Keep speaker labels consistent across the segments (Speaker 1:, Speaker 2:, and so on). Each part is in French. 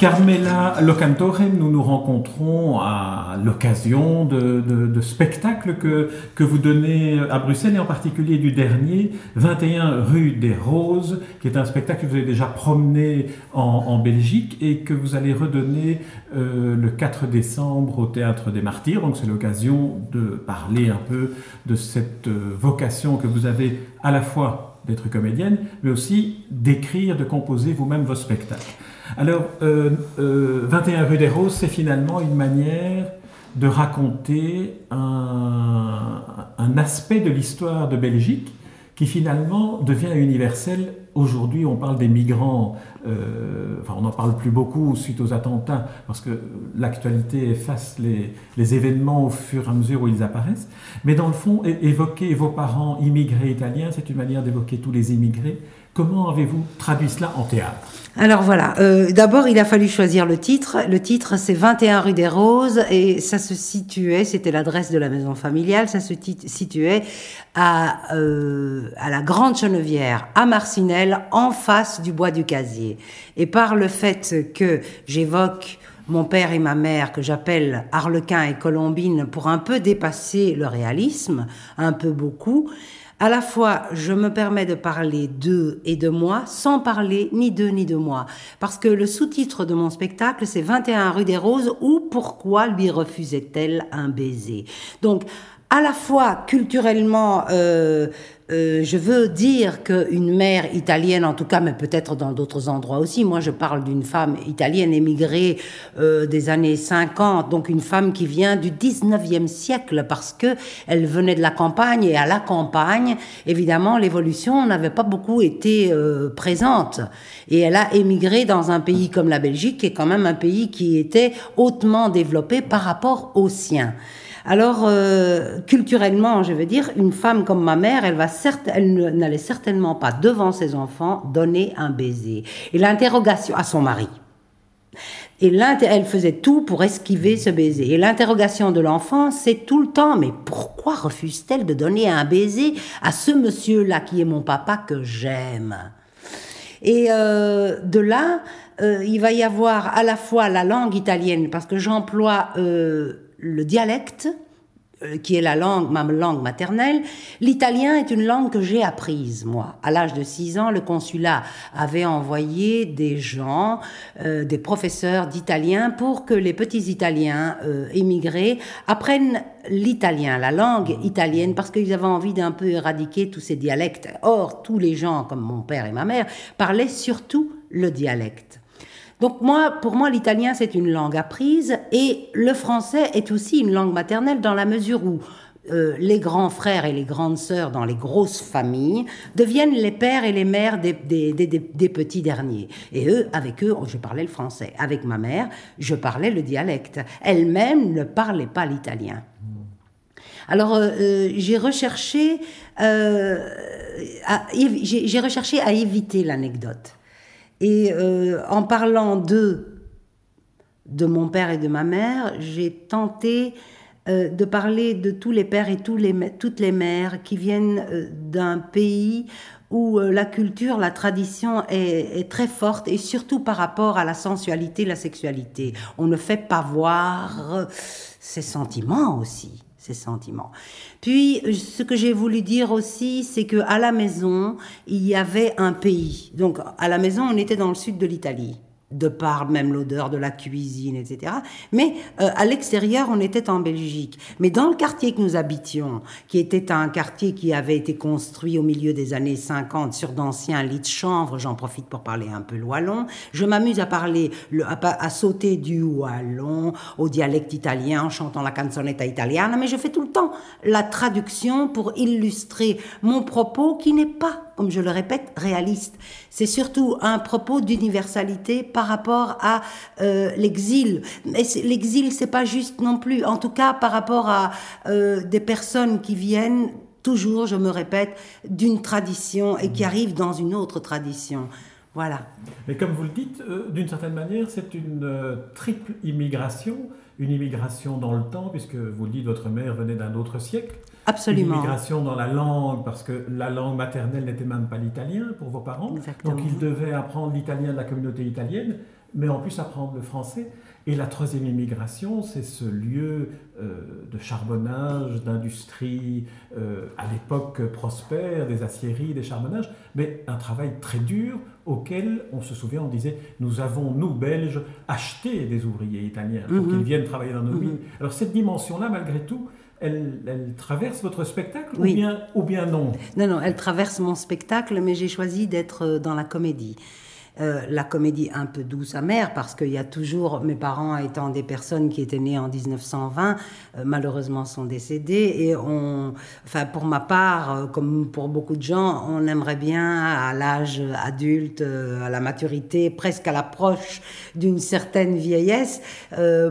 Speaker 1: Carmela Locantore, nous nous rencontrons à l'occasion de, spectacles que, que vous donnez à Bruxelles et en particulier du dernier, 21 rue des Roses, qui est un spectacle que vous avez déjà promené en, Belgique et que vous allez redonner euh, le 4 décembre au Théâtre des Martyrs. Donc c'est l'occasion de parler un peu de cette euh, vocation que vous avez à la fois d'être comédienne, mais aussi d'écrire, de composer vous-même vos spectacles. Alors, 21 euh, euh, rue des Roses, c'est finalement une manière de raconter un, aspect de l'histoire de Belgique qui finalement devient universel. Aujourd'hui, on parle des migrants, euh, enfin on n'en parle plus beaucoup suite aux attentats, parce que l'actualité efface les, les, événements au fur et à mesure où ils apparaissent. Mais dans le fond, évoquer vos parents immigrés italiens, c'est une manière d'évoquer tous les immigrés. Comment avez-vous traduit cela en théâtre?
Speaker 2: Alors voilà, euh, d'abord il a fallu choisir le titre. Le titre c'est 21 rue des Roses et ça se situait, c'était l'adresse de la maison familiale, ça se situait à, euh, à la Grande Chenevière, à Marcinelle, en face du bois du Casier. Et par le fait que j'évoque mon père et ma mère, que j'appelle Harlequin et Colombine, pour un peu dépasser le réalisme, un peu beaucoup, à la fois, je me permets de parler d'eux et de moi sans parler ni d'eux ni de moi. Parce que le sous-titre de mon spectacle, c'est 21 rue des Roses ou Pourquoi lui refusait-elle un baiser? Donc, à la fois culturellement, euh, euh, je veux dire qu'une mère italienne, en tout cas, mais peut-être dans d'autres endroits aussi, moi je parle d'une femme italienne émigrée euh, des années 50, donc une femme qui vient du 19e siècle parce que elle venait de la campagne et à la campagne, évidemment, l'évolution n'avait pas beaucoup été euh, présente. Et elle a émigré dans un pays comme la Belgique, qui est quand même un pays qui était hautement développé par rapport au sien. Alors, euh, culturellement, je veux dire, une femme comme ma mère, elle va elle n'allait certainement pas devant ses enfants donner un baiser. Et l'interrogation à son mari. Et elle faisait tout pour esquiver ce baiser. Et l'interrogation de l'enfant, c'est tout le temps, mais pourquoi refuse-t-elle de donner un baiser à ce monsieur-là qui est mon papa que j'aime? Et euh, de là, euh, il va y avoir à la fois la langue italienne, parce que j'emploie le dialecte, euh, qui est la langue, ma langue maternelle. L'italien est une langue que j'ai apprise, moi. À l'âge de 6 ans, le consulat avait envoyé des gens, euh, des professeurs d'italien pour que les petits Italiens euh, émigrés apprennent l'italien, la langue italienne, parce qu'ils avaient envie d'un peu éradiquer tous ces dialectes. Or, tous les gens, comme mon père et ma mère, parlaient surtout le dialecte. Donc moi, pour moi, l'italien, c'est une langue apprise et le français est aussi une langue maternelle dans la mesure où euh, les grands frères et les grandes sœurs dans les grosses familles deviennent les pères et les mères des, des, petits derniers. Et eux, avec eux, je parlais le français. Avec ma mère, je parlais le dialecte. Elle-même ne parlait pas l'italien. Alors, euh, euh, j'ai recherché, j'ai recherché à éviter l'anecdote. Et euh, en parlant de mon père et de ma mère, j'ai tenté euh, de parler de tous les pères et toutes les mères qui viennent euh, d'un pays où la culture, la tradition est, est, très forte et surtout par rapport à la sensualité, la sexualité. On ne fait pas voir ses sentiments aussi ces sentiments. Puis, ce que j'ai voulu dire aussi, c'est que à la maison, il y avait un pays. Donc, à la maison, on était dans le sud de l'Italie de par même l'odeur de la cuisine, etc. Mais euh, à l'extérieur, on était en Belgique. Mais dans le quartier que nous habitions, qui était un quartier qui avait été construit au milieu des années 50 sur d'anciens lits de chanvre, j'en profite pour parler un peu wallon, je m'amuse à parler, le, à, sauter du wallon au dialecte italien en chantant la canzonetta italiana, mais je fais tout le temps la traduction pour illustrer mon propos qui n'est pas comme je le répète, réaliste. C'est surtout un propos d'universalité par rapport à euh, l'exil. Mais l'exil, c'est pas juste non plus. En tout cas, par rapport à euh, des personnes qui viennent toujours, je me répète, d'une tradition et qui arrivent dans une autre tradition. Voilà.
Speaker 1: Mais comme vous le dites, euh, d'une certaine manière, c'est une triple immigration. Une immigration dans le temps, puisque vous le dites, votre mère venait d'un autre siècle.
Speaker 2: Absolument.
Speaker 1: Une immigration dans la langue, parce que la langue maternelle n'était même pas l'italien pour vos parents.
Speaker 2: Exactement.
Speaker 1: Donc ils devaient apprendre l'italien de la communauté italienne, mais en plus apprendre le français. Et la troisième immigration, c'est ce lieu euh, de charbonnage, d'industrie, euh, à l'époque prospère, des aciéries, des charbonnages, mais un travail très dur auquel, on se souvient, on disait, nous avons, nous, Belges, acheté des ouvriers italiens pour
Speaker 2: Mhm.
Speaker 1: qu'ils viennent travailler dans nos
Speaker 2: Mhm.
Speaker 1: villes. Alors cette dimension-là, malgré tout, elle, elle traverse votre spectacle
Speaker 2: Oui.
Speaker 1: ou, bien, ou bien non?
Speaker 2: Non, non, elle traverse mon spectacle, mais j'ai choisi d'être euh, dans la comédie. Euh, la comédie un peu douce, amère, parce qu'il y a toujours, mes parents étant des personnes qui étaient nées en 1920, euh, malheureusement sont décédés, et on, enfin pour ma part, euh, comme pour beaucoup de gens, on aimerait bien à l'âge adulte, à la maturité, presque à l'approche d'une certaine vieillesse,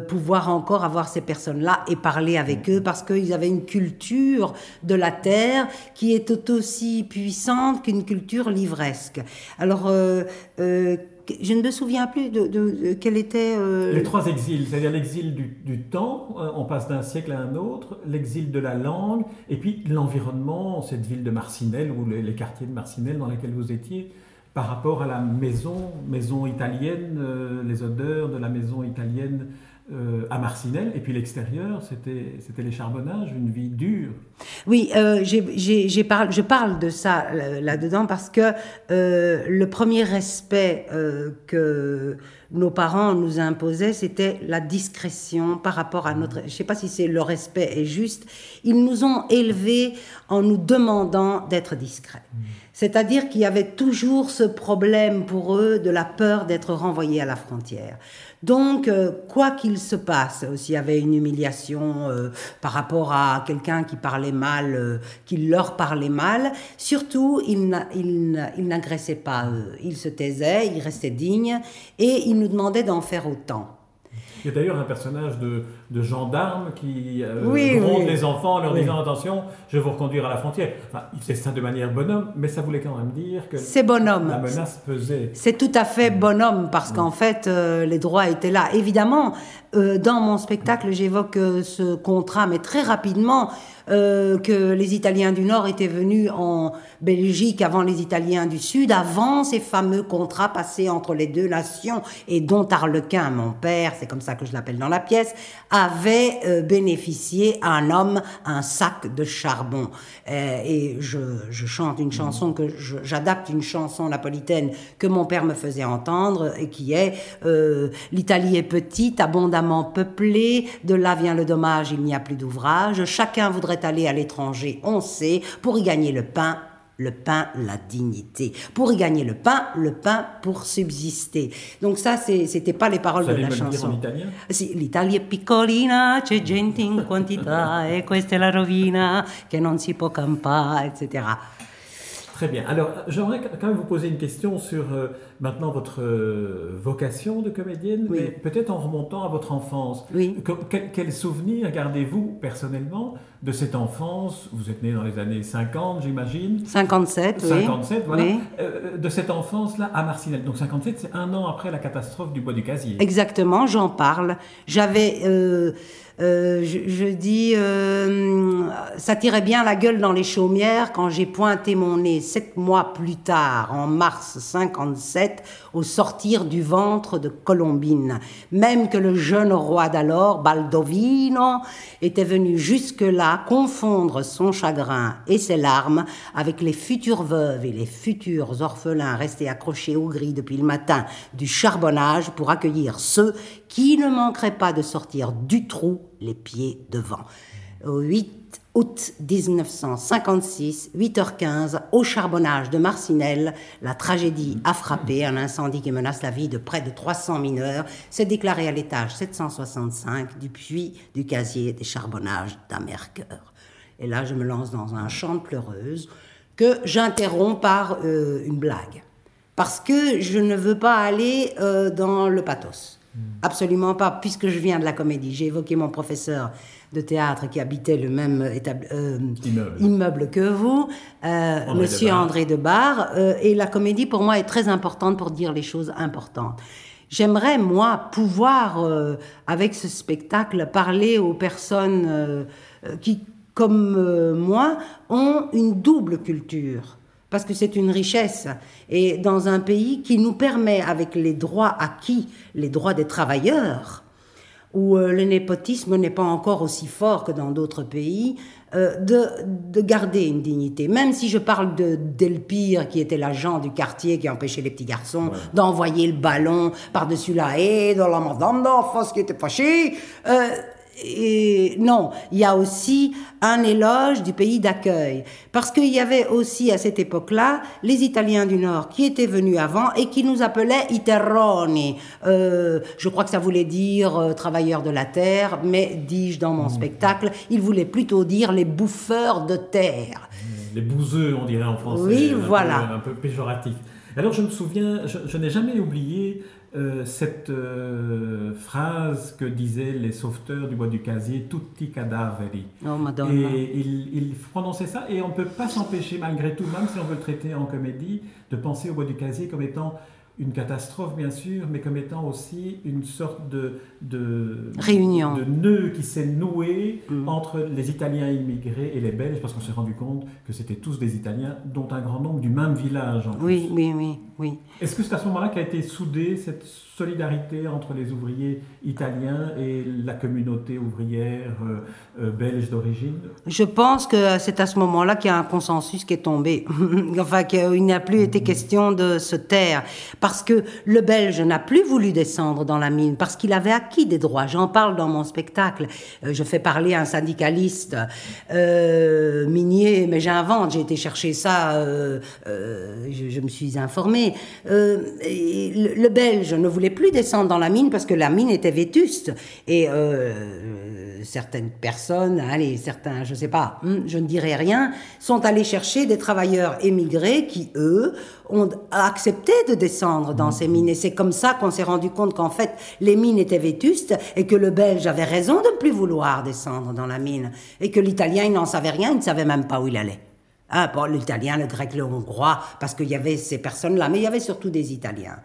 Speaker 2: pouvoir encore avoir ces personnes-là et parler avec eux, parce qu'ils avaient une culture de la terre qui est tout aussi puissante qu'une culture livresque. Alors, euh, euh, je ne me souviens plus de, quel était... euh,
Speaker 1: Les trois exils, c'est-à-dire l'exil du, temps, euh, on passe d'un siècle à un autre, l'exil de la langue, et puis l'environnement, cette ville de Marcinelle, ou les, les quartiers de Marcinelle dans lesquels vous étiez, par rapport à la maison, maison italienne, euh, les odeurs de la maison italienne euh, à Marcinelle, et puis l'extérieur, c'était les charbonnages, une vie dure.
Speaker 2: Oui, euh, j'ai parle- je parle de ça là-dedans parce que euh, le premier respect euh, que nos parents nous imposaient, c'était la discrétion par rapport à notre... Je ne sais pas si c'est le respect est juste. Ils nous ont élevés en nous demandant d'être discrets. C'est-à-dire qu'il y avait toujours ce problème pour eux de la peur d'être renvoyés à la frontière. Donc, euh, quoi qu'il se passe, euh, s'il y avait une humiliation euh, par rapport à quelqu'un qui parlait mal, qui leur parlait mal, surtout, ils n'agressaient pas eux. Ils se taisaient, ils restaient dignes et ils nous demandaient d'en faire autant.
Speaker 1: Il y a d'ailleurs un personnage de, de gendarme qui euh,
Speaker 2: Oui,
Speaker 1: gronde
Speaker 2: oui.
Speaker 1: les enfants en leur
Speaker 2: Oui.
Speaker 1: disant attention, je vais vous reconduire à la frontière. Enfin, il fait ça de manière bonhomme, mais ça voulait quand même dire que
Speaker 2: C'est bonhomme.
Speaker 1: la menace pesait.
Speaker 2: C'est tout à fait bonhomme parce qu'en fait, euh, les droits étaient là. Évidemment, euh, dans mon spectacle, j'évoque euh, ce contrat, mais très rapidement, euh, que les Italiens du Nord étaient venus en Belgique avant les Italiens du Sud, avant ces fameux contrats passés entre les deux nations et dont Arlequin, mon père, c'est comme ça que je l'appelle dans la pièce, avait euh, bénéficié à un homme un sac de charbon. Euh, et je, je chante une chanson que j'adapte une chanson napolitaine que mon père me faisait entendre et qui est l'Italie est petite, abondamment peuplée, de là vient le dommage, il n'y a plus d'ouvrage, chacun voudrait aller à l'étranger, on sait, pour y gagner le pain, le pain, la dignité. Pour y gagner le pain, le pain pour subsister. Donc ça, c'était pas les paroles
Speaker 1: Vous
Speaker 2: de la
Speaker 1: me dire
Speaker 2: chanson.
Speaker 1: en italien
Speaker 2: Sì, l'Italia è piccolina, c'è gente in quantità e questa è la rovina che non si può campare, etc.
Speaker 1: Très bien. Alors, j'aimerais quand même vous poser une question sur euh, maintenant votre euh, vocation de comédienne,
Speaker 2: Oui.
Speaker 1: mais peut-être en remontant à votre enfance.
Speaker 2: Oui.
Speaker 1: Que- quel, quel souvenir gardez-vous personnellement de cette enfance Vous êtes né dans les années 50, j'imagine.
Speaker 2: 57, oui.
Speaker 1: 57, voilà.
Speaker 2: Oui.
Speaker 1: Euh, de cette enfance-là à Marcinelle. Donc 57, c'est un an après la catastrophe du bois du casier.
Speaker 2: Exactement, j'en parle. J'avais, euh, euh, je, je dis, ça tirait bien la gueule dans les chaumières quand j'ai pointé mon nez sept mois plus tard, en mars 57, au sortir du ventre de Colombine. Même que le jeune roi d'alors, Baldovino, était venu jusque-là confondre son chagrin et ses larmes avec les futures veuves et les futurs orphelins restés accrochés aux grilles depuis le matin du charbonnage pour accueillir ceux qui ne manqueraient pas de sortir du trou les pieds devant. Au 8 août 1956, 8h15, au charbonnage de Marcinelle, la tragédie a frappé. Un incendie qui menace la vie de près de 300 mineurs s'est déclaré à l'étage 765 du puits du casier des charbonnages d'Amercœur. Et là, je me lance dans un chant de pleureuse que j'interromps par euh, une blague. Parce que je ne veux pas aller euh, dans le pathos. Absolument pas, puisque je viens de la comédie. J'ai évoqué mon professeur de théâtre qui habitait le même étab- euh,
Speaker 1: Immeuble.
Speaker 2: immeuble que vous, euh,
Speaker 1: André
Speaker 2: Monsieur
Speaker 1: Debar.
Speaker 2: André Debar. euh, et la comédie, pour moi, est très importante pour dire les choses importantes. J'aimerais, moi, pouvoir, euh, avec ce spectacle, parler aux personnes euh, euh, qui comme euh, moi, ont une double culture. Parce que c'est une richesse. Et dans un pays qui nous permet, avec les droits acquis, les droits des travailleurs, où euh, le népotisme n'est pas encore aussi fort que dans d'autres pays, euh, de, de, garder une dignité. Même si je parle de Delpire, qui était l'agent du quartier qui empêchait les petits garçons d'envoyer le ballon par-dessus la haie, dans la madame d'enfance qui était fâchée. Euh, et non, il y a aussi un éloge du pays d'accueil. Parce qu'il y avait aussi à cette époque-là les Italiens du Nord qui étaient venus avant et qui nous appelaient Iterroni. Euh, je crois que ça voulait dire euh, travailleurs de la terre, mais dis-je dans mon mmh. spectacle, il voulait plutôt dire les bouffeurs de terre.
Speaker 1: Mmh, les bouseux, on dirait en français.
Speaker 2: Oui, voilà.
Speaker 1: un peu péjoratif. Alors je me souviens, je n'ai jamais oublié euh, cette euh, phrase que disaient les sauveteurs du bois du casier, tutti cadaveri.
Speaker 2: Oh, Madonna.
Speaker 1: Et il, il, prononçait ça, et on ne peut pas s'empêcher, malgré tout, même si on veut le traiter en comédie, de penser au bois du casier comme étant une catastrophe, bien sûr, mais comme étant aussi une sorte de, de,
Speaker 2: Réunion.
Speaker 1: de nœud qui s'est noué mm. entre les Italiens immigrés et les Belges, parce qu'on s'est rendu compte que c'était tous des Italiens, dont un grand nombre du même village. En
Speaker 2: oui, oui, oui, oui.
Speaker 1: Est-ce que c'est à ce moment-là qu'a été soudée cette solidarité entre les ouvriers italiens et la communauté ouvrière euh, euh, belge d'origine?
Speaker 2: Je pense que c'est à ce moment-là qu'il y a un consensus qui est tombé. enfin, qu'il n'a plus été question de se taire. Parce que le Belge n'a plus voulu descendre dans la mine, parce qu'il avait acquis des droits. J'en parle dans mon spectacle. Euh, je fais parler un syndicaliste minier, mais j'invente, j'ai été chercher ça, je, je, me suis informée. le, le Belge ne voulait plus descendre dans la mine parce que la mine était vétuste. Et euh, certaines personnes, allez, certains, je sais pas, hmm, je ne dirai rien, sont allés chercher des travailleurs émigrés qui, eux, ont accepté de descendre dans ces mines. Et c'est comme ça qu'on s'est rendu compte qu'en fait, les mines étaient vétustes et que le Belge avait raison de ne plus vouloir descendre dans la mine. Et que l'Italien, il n'en savait rien, il ne savait même pas où il allait. Ah, bon, l'italien, le grec, le hongrois, parce qu'il y avait ces personnes-là, mais il y avait surtout des Italiens.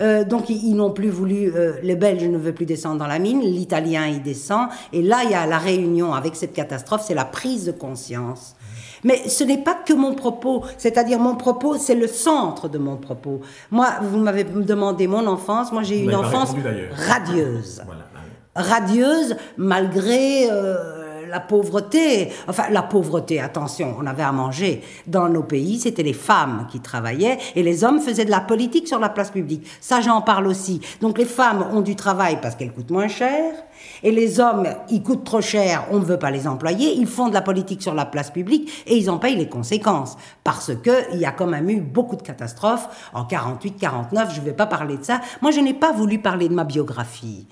Speaker 2: Euh, donc ils, n'ont plus voulu, euh, le Belge ne veut plus descendre dans la mine, l'Italien y descend, et là il y a la réunion avec cette catastrophe, c'est la prise de conscience. Mais ce n'est pas que mon propos, c'est-à-dire mon propos, c'est le centre de mon propos. Moi, vous m'avez demandé mon enfance, moi j'ai eu une enfance radieuse. Voilà. Radieuse, malgré... Euh, la pauvreté, enfin la pauvreté, attention, on avait à manger. Dans nos pays, c'était les femmes qui travaillaient et les hommes faisaient de la politique sur la place publique. Ça, j'en parle aussi. Donc les femmes ont du travail parce qu'elles coûtent moins cher. Et les hommes, ils coûtent trop cher, on ne veut pas les employer, ils font de la politique sur la place publique et ils en payent les conséquences. Parce qu'il y a quand même eu beaucoup de catastrophes en 48, 49, je ne vais pas parler de ça. Moi, je n'ai pas voulu parler de ma biographie.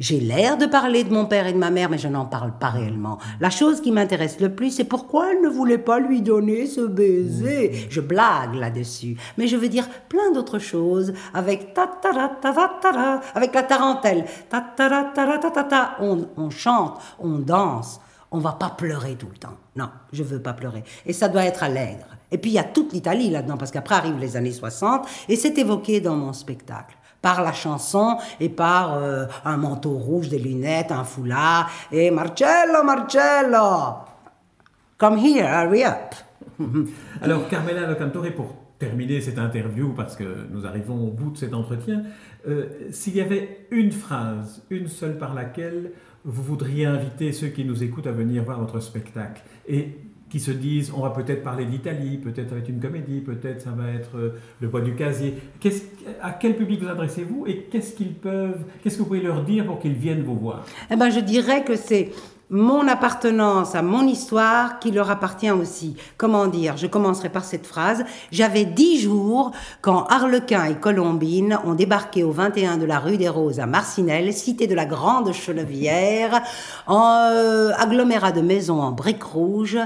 Speaker 2: J'ai l'air de parler de mon père et de ma mère, mais je n'en parle pas réellement. La chose qui m'intéresse le plus, c'est pourquoi elle ne voulait pas lui donner ce baiser. Je blague là-dessus. Mais je veux dire plein d'autres choses avec ta ta ta avec la tarentelle. Ta ta ta ta ta on, on chante, on danse. On va pas pleurer tout le temps. Non, je veux pas pleurer. Et ça doit être allègre. Et puis il y a toute l'Italie là-dedans, parce qu'après arrivent les années 60, et c'est évoqué dans mon spectacle par la chanson et par euh, un manteau rouge, des lunettes, un foulard. Et Marcello, Marcello, come here, hurry up.
Speaker 1: Alors, Carmela Locantore, pour terminer cette interview, parce que nous arrivons au bout de cet entretien, euh, s'il y avait une phrase, une seule par laquelle vous voudriez inviter ceux qui nous écoutent à venir voir votre spectacle, et qui se disent on va peut-être parler d'Italie, peut-être ça va être une comédie, peut-être ça va être euh, le bois du casier. à quel public vous adressez-vous et qu'est-ce qu'ils peuvent, qu'est-ce que vous pouvez leur dire pour qu'ils viennent vous voir?
Speaker 2: Eh ben, je dirais que c'est mon appartenance à mon histoire qui leur appartient aussi. Comment dire? Je commencerai par cette phrase. J'avais dix jours quand Harlequin et Colombine ont débarqué au 21 de la rue des Roses à Marcinelle, cité de la Grande Chenevière, en euh, agglomérat de maisons en briques rouges,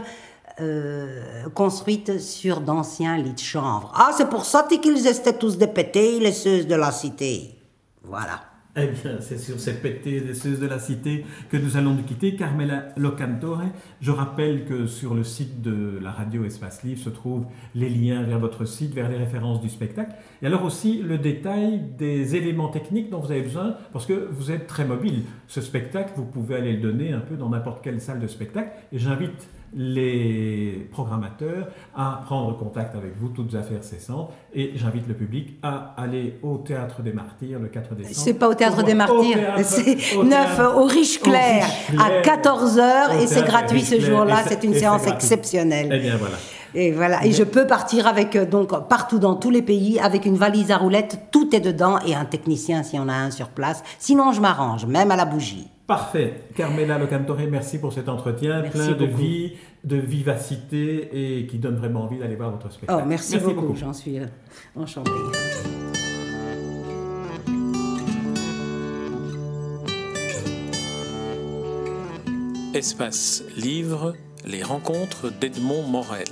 Speaker 2: euh, construite sur d'anciens lits de chanvre. Ah, c'est pour ça qu'ils étaient tous dépétés, les seuses de la cité. Voilà.
Speaker 1: Eh bien, c'est sur ces pétés des seuses de la cité que nous allons nous quitter. Carmela Locantore, je rappelle que sur le site de la radio Espace Livre se trouvent les liens vers votre site, vers les références du spectacle, et alors aussi le détail des éléments techniques dont vous avez besoin, parce que vous êtes très mobile. Ce spectacle, vous pouvez aller le donner un peu dans n'importe quelle salle de spectacle, et j'invite les programmateurs à prendre contact avec vous, toutes affaires cessantes, et j'invite le public à aller au Théâtre des Martyrs le 4 décembre.
Speaker 2: C'est pas au Théâtre des Martyrs, c'est 9 au Riche Clair à 14h et c'est gratuit ce jour-là, c'est une séance exceptionnelle.
Speaker 1: Eh bien voilà.
Speaker 2: Et voilà. Et je peux partir avec euh, donc partout dans tous les pays avec une valise à roulettes, tout est dedans et un technicien si on a un sur place. Sinon, je m'arrange, même à la bougie.
Speaker 1: Parfait. Carmela Locantore, merci pour cet entretien plein de vie, de vivacité et qui donne vraiment envie d'aller voir votre spectacle.
Speaker 2: Oh, merci, beaucoup. J'en suis euh, enchantée.
Speaker 3: Espace Livre, les rencontres d'Edmond Morel.